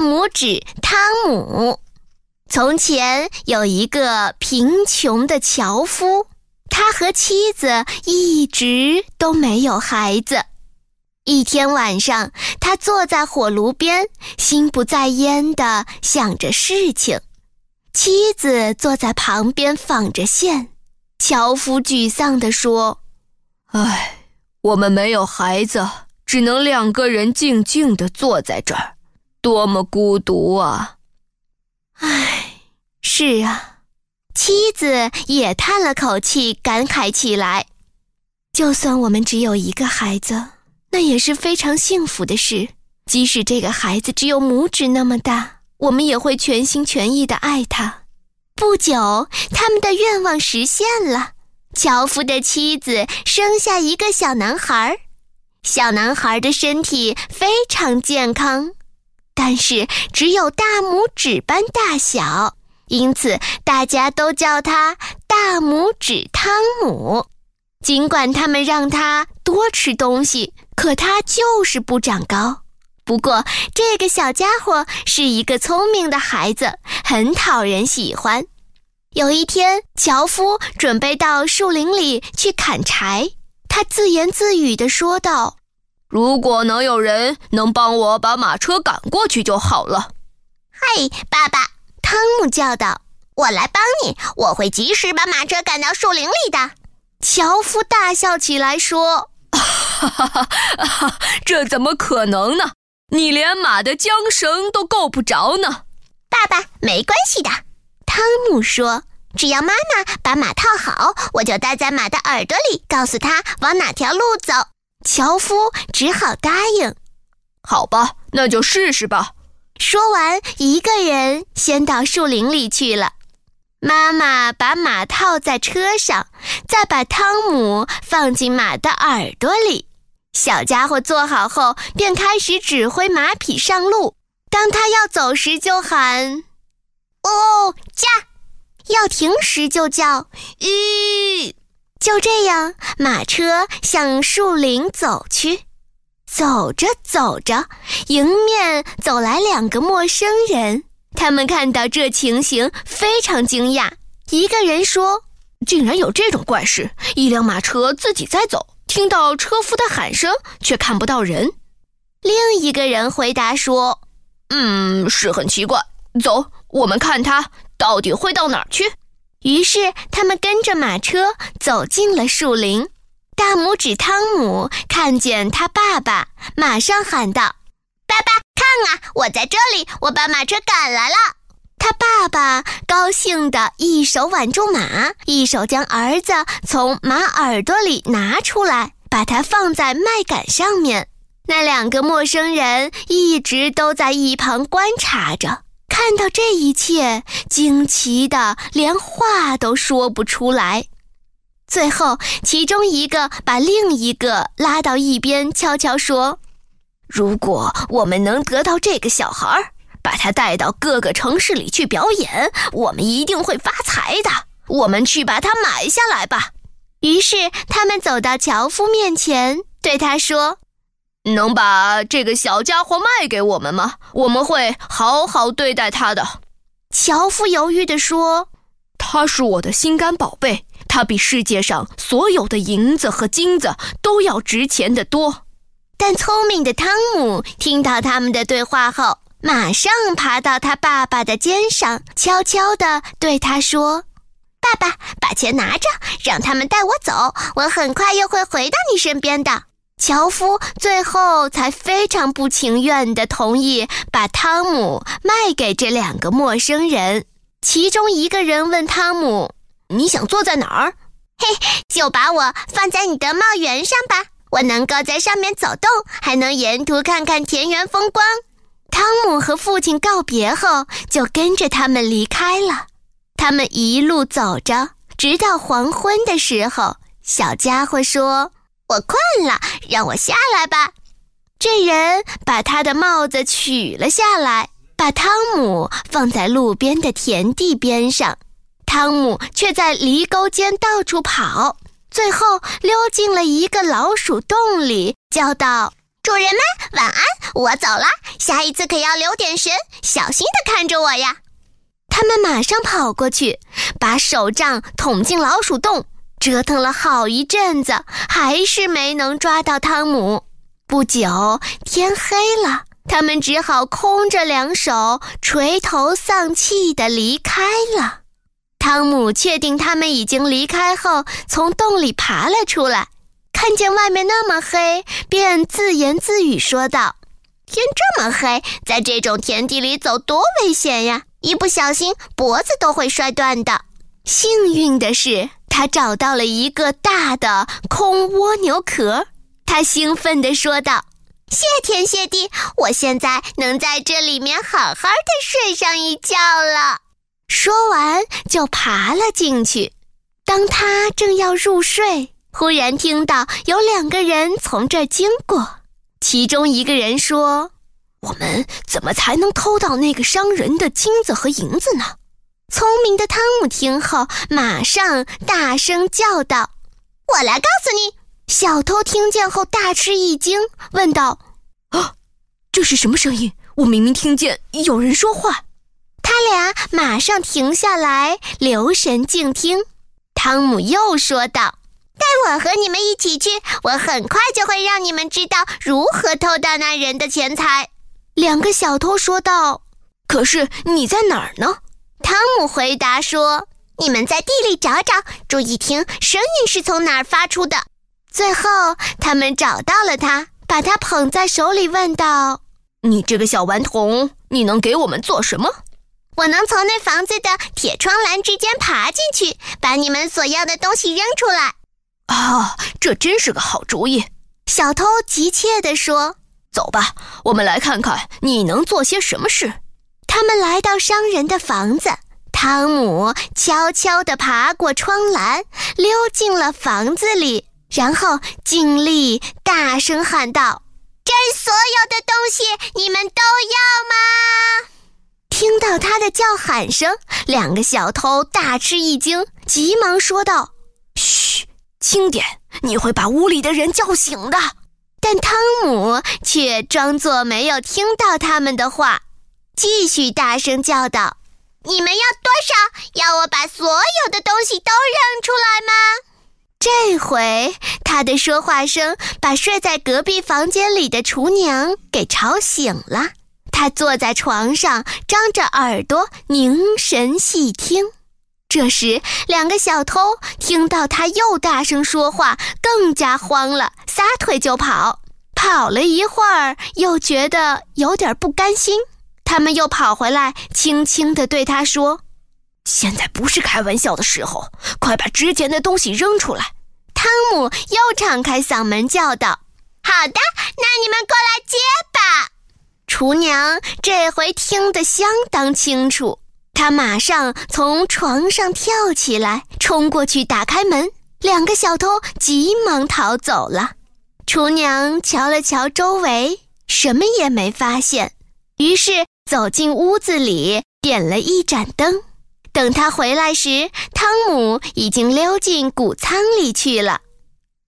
拇指汤姆。从前有一个贫穷的樵夫，他和妻子一直都没有孩子。一天晚上，他坐在火炉边，心不在焉地想着事情。妻子坐在旁边纺着线。樵夫沮丧地说：“唉，我们没有孩子，只能两个人静静地坐在这儿，多么孤独啊！”唉。是啊，妻子也叹了口气，感慨起来。就算我们只有一个孩子，那也是非常幸福的事。即使这个孩子只有拇指那么大，我们也会全心全意的爱他。不久，他们的愿望实现了，樵夫的妻子生下一个小男孩儿。小男孩的身体非常健康，但是只有大拇指般大小。因此，大家都叫他大拇指汤姆。尽管他们让他多吃东西，可他就是不长高。不过，这个小家伙是一个聪明的孩子，很讨人喜欢。有一天，樵夫准备到树林里去砍柴，他自言自语地说道：“如果能有人能帮我把马车赶过去就好了。”“嘿，爸爸。”汤姆叫道：“我来帮你，我会及时把马车赶到树林里的。”樵夫大笑起来说：“哈哈哈，这怎么可能呢？你连马的缰绳都够不着呢！”爸爸，没关系的。汤姆说：“只要妈妈把马套好，我就待在马的耳朵里，告诉他往哪条路走。”樵夫只好答应。好吧，那就试试吧。说完，一个人先到树林里去了。妈妈把马套在车上，再把汤姆放进马的耳朵里。小家伙坐好后，便开始指挥马匹上路。当他要走时，就喊：“哦，驾！”要停时，就叫“吁”。就这样，马车向树林走去。走着走着，迎面走来两个陌生人。他们看到这情形，非常惊讶。一个人说：“竟然有这种怪事！一辆马车自己在走，听到车夫的喊声，却看不到人。”另一个人回答说：“嗯，是很奇怪。走，我们看他到底会到哪儿去。”于是他们跟着马车走进了树林。大拇指汤姆看见他爸爸，马上喊道：“爸爸，看啊，我在这里！我把马车赶来了。”他爸爸高兴地一手挽住马，一手将儿子从马耳朵里拿出来，把它放在麦秆上面。那两个陌生人一直都在一旁观察着，看到这一切，惊奇的连话都说不出来。最后，其中一个把另一个拉到一边，悄悄说：“如果我们能得到这个小孩，把他带到各个城市里去表演，我们一定会发财的。我们去把他买下来吧。”于是，他们走到樵夫面前，对他说：“能把这个小家伙卖给我们吗？我们会好好对待他的。”樵夫犹豫地说：“他是我的心肝宝贝。”他比世界上所有的银子和金子都要值钱的多，但聪明的汤姆听到他们的对话后，马上爬到他爸爸的肩上，悄悄地对他说：“爸爸，把钱拿着，让他们带我走，我很快又会回到你身边的。”樵夫最后才非常不情愿地同意把汤姆卖给这两个陌生人。其中一个人问汤姆。你想坐在哪儿？嘿，就把我放在你的帽檐上吧，我能够在上面走动，还能沿途看看田园风光。汤姆和父亲告别后，就跟着他们离开了。他们一路走着，直到黄昏的时候，小家伙说：“我困了，让我下来吧。”这人把他的帽子取了下来，把汤姆放在路边的田地边上。汤姆却在犁沟间到处跑，最后溜进了一个老鼠洞里，叫道：“主人们晚安，我走了，下一次可要留点神，小心的看着我呀。他们马上跑过去，把手杖捅进老鼠洞，折腾了好一阵子，还是没能抓到汤姆。不久天黑了，他们只好空着两手，垂头丧气地离开了。汤姆确定他们已经离开后，从洞里爬了出来，看见外面那么黑，便自言自语说道：“天这么黑，在这种田地里走多危险呀！一不小心脖子都会摔断的。”幸运的是，他找到了一个大的空蜗牛壳，他兴奋地说道：“谢天谢地，我现在能在这里面好好的睡上一觉了。”说完，就爬了进去。当他正要入睡，忽然听到有两个人从这儿经过。其中一个人说：“我们怎么才能偷到那个商人的金子和银子呢？”聪明的汤姆听后，马上大声叫道：“我来告诉你！”小偷听见后大吃一惊，问道：“啊，这是什么声音？我明明听见有人说话。”他俩马上停下来，留神静听。汤姆又说道：“带我和你们一起去，我很快就会让你们知道如何偷到那人的钱财。”两个小偷说道：“可是你在哪儿呢？”汤姆回答说：“你们在地里找找，注意听声音是从哪儿发出的。”最后，他们找到了他，把他捧在手里，问道：“你这个小顽童，你能给我们做什么？”我能从那房子的铁窗栏之间爬进去，把你们所要的东西扔出来。啊，这真是个好主意！小偷急切地说：“走吧，我们来看看你能做些什么事。”他们来到商人的房子，汤姆悄悄地爬过窗栏，溜进了房子里，然后尽力大声喊道：“这所有的东西，你们都要吗？”听到他的叫喊声，两个小偷大吃一惊，急忙说道：“嘘，轻点，你会把屋里的人叫醒的。”但汤姆却装作没有听到他们的话，继续大声叫道：“你们要多少？要我把所有的东西都扔出来吗？”这回他的说话声把睡在隔壁房间里的厨娘给吵醒了。他坐在床上，张着耳朵凝神细听。这时，两个小偷听到他又大声说话，更加慌了，撒腿就跑。跑了一会儿，又觉得有点不甘心，他们又跑回来，轻轻地对他说：“现在不是开玩笑的时候，快把值钱的东西扔出来！”汤姆又敞开嗓门叫道：“好的，那你们过来接吧。”厨娘这回听得相当清楚，她马上从床上跳起来，冲过去打开门。两个小偷急忙逃走了。厨娘瞧了瞧周围，什么也没发现，于是走进屋子里，点了一盏灯。等他回来时，汤姆已经溜进谷仓里去了。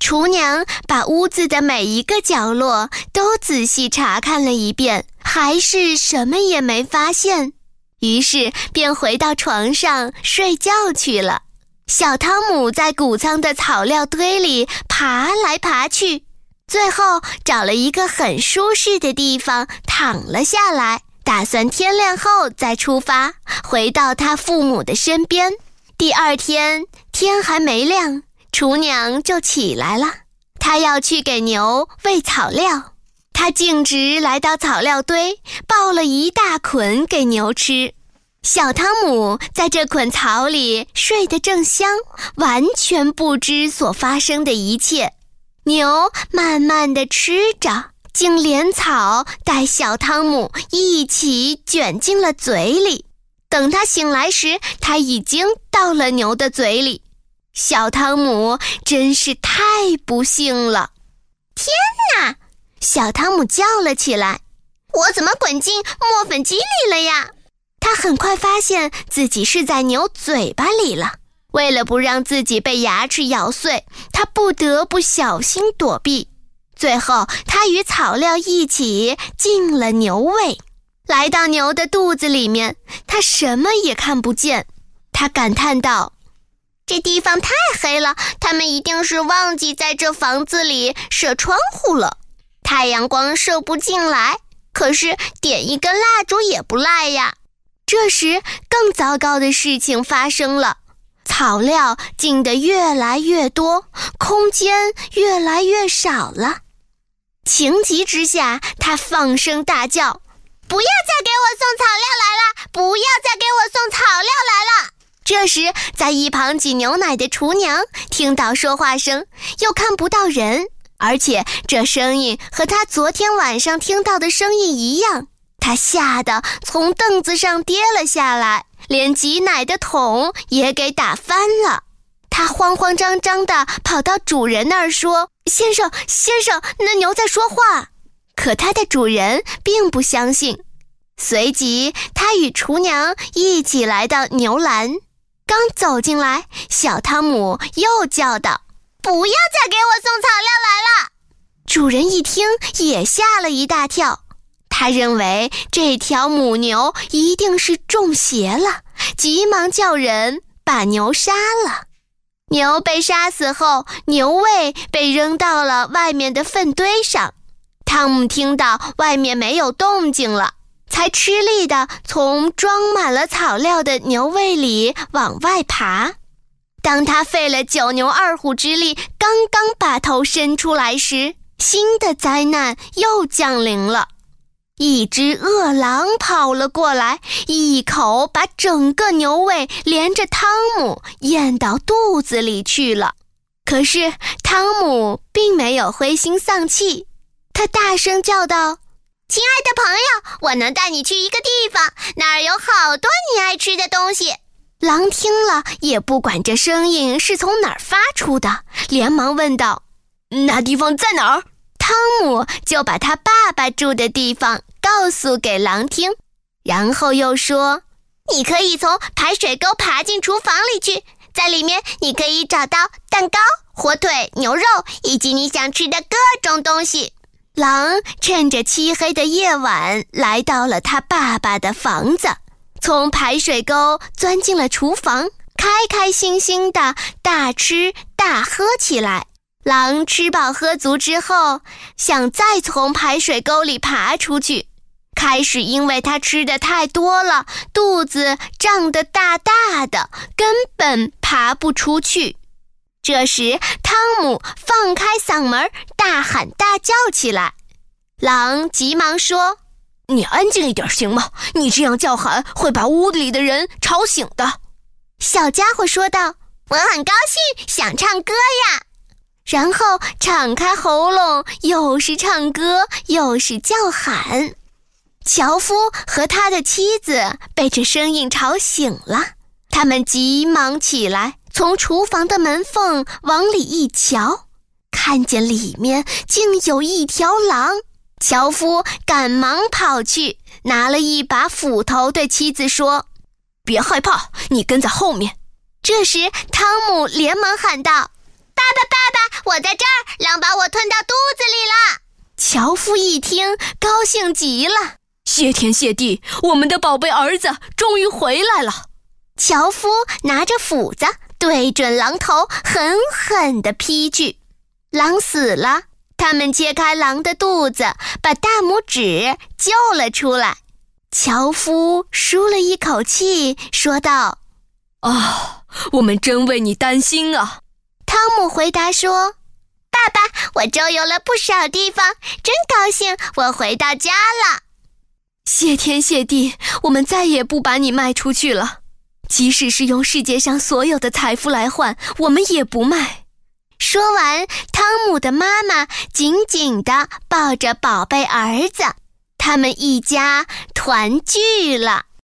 厨娘把屋子的每一个角落都仔细查看了一遍，还是什么也没发现，于是便回到床上睡觉去了。小汤姆在谷仓的草料堆里爬来爬去，最后找了一个很舒适的地方躺了下来，打算天亮后再出发，回到他父母的身边。第二天天还没亮。厨娘就起来了，她要去给牛喂草料。她径直来到草料堆，抱了一大捆给牛吃。小汤姆在这捆草里睡得正香，完全不知所发生的一切。牛慢慢地吃着，竟连草带小汤姆一起卷进了嘴里。等他醒来时，他已经到了牛的嘴里。小汤姆真是太不幸了！天哪！小汤姆叫了起来：“我怎么滚进磨粉机里了呀？”他很快发现自己是在牛嘴巴里了。为了不让自己被牙齿咬碎，他不得不小心躲避。最后，他与草料一起进了牛胃，来到牛的肚子里面，他什么也看不见。他感叹道：“这地方太黑了，他们一定是忘记在这房子里设窗户了，太阳光射不进来。可是点一根蜡烛也不赖呀。”这时，更糟糕的事情发生了。草料进得越来越多，空间越来越少了。情急之下，他放声大叫：“不要再给我送草料来了！不要再给我送草料来了！”这时，在一旁挤牛奶的厨娘听到说话声，又看不到人，而且这声音和他昨天晚上听到的声音一样，他吓得从凳子上跌了下来。连挤奶的桶也给打翻了，他慌慌张张地跑到主人那儿说：“先生，先生，那牛在说话。”可他的主人并不相信。随即，他与厨娘一起来到牛栏，刚走进来，小汤姆又叫道：“不要再给我送草料来了！”主人一听，也吓了一大跳。他认为这条母牛一定是中邪了，急忙叫人把牛杀了。牛被杀死后，牛胃被扔到了外面的粪堆上。汤姆听到外面没有动静了，才吃力地从装满了草料的牛胃里往外爬。当他费了九牛二虎之力，刚刚把头伸出来时，新的灾难又降临了。一只饿狼跑了过来，一口把整个牛胃连着汤姆咽到肚子里去了。可是汤姆并没有灰心丧气，他大声叫道：“亲爱的朋友，我能带你去一个地方，那儿有好多你爱吃的东西。”狼听了也不管这声音是从哪儿发出的，连忙问道：“那地方在哪儿？”汤姆就把他爸爸住的地方告诉给狼听，然后又说：“你可以从排水沟爬进厨房里去，在里面你可以找到蛋糕、火腿、牛肉以及你想吃的各种东西。”狼趁着漆黑的夜晚来到了他爸爸的房子，从排水沟钻进了厨房，开开心心的大吃大喝起来。狼吃饱喝足之后，想再从排水沟里爬出去。开始，因为它吃的太多了，肚子胀得大大的，根本爬不出去。这时，汤姆放开嗓门大喊大叫起来。狼急忙说：“你安静一点行吗？你这样叫喊会把屋子里的人吵醒的。”小家伙说道：“我很高兴，想唱歌呀。”然后敞开喉咙，又是唱歌又是叫喊。樵夫和他的妻子被这声音吵醒了，他们急忙起来，从厨房的门缝往里一瞧，看见里面竟有一条狼。樵夫赶忙跑去，拿了一把斧头，对妻子说：“别害怕，你跟在后面。”这时，汤姆连忙喊道。爸爸，爸，我在这儿！狼把我吞到肚子里了。樵夫一听，高兴极了。谢天谢地，我们的宝贝儿子终于回来了。樵夫拿着斧子，对准狼头，狠狠地劈去。狼死了。他们揭开狼的肚子，把大拇指救了出来。樵夫舒了一口气，说道：“啊，我们真为你担心啊。”汤姆回答说：“爸爸，我周游了不少地方，真高兴，我回到家了。谢天谢地，我们再也不把你卖出去了。即使是用世界上所有的财富来换，我们也不卖。”说完，汤姆的妈妈紧紧地抱着宝贝儿子，他们一家团聚了。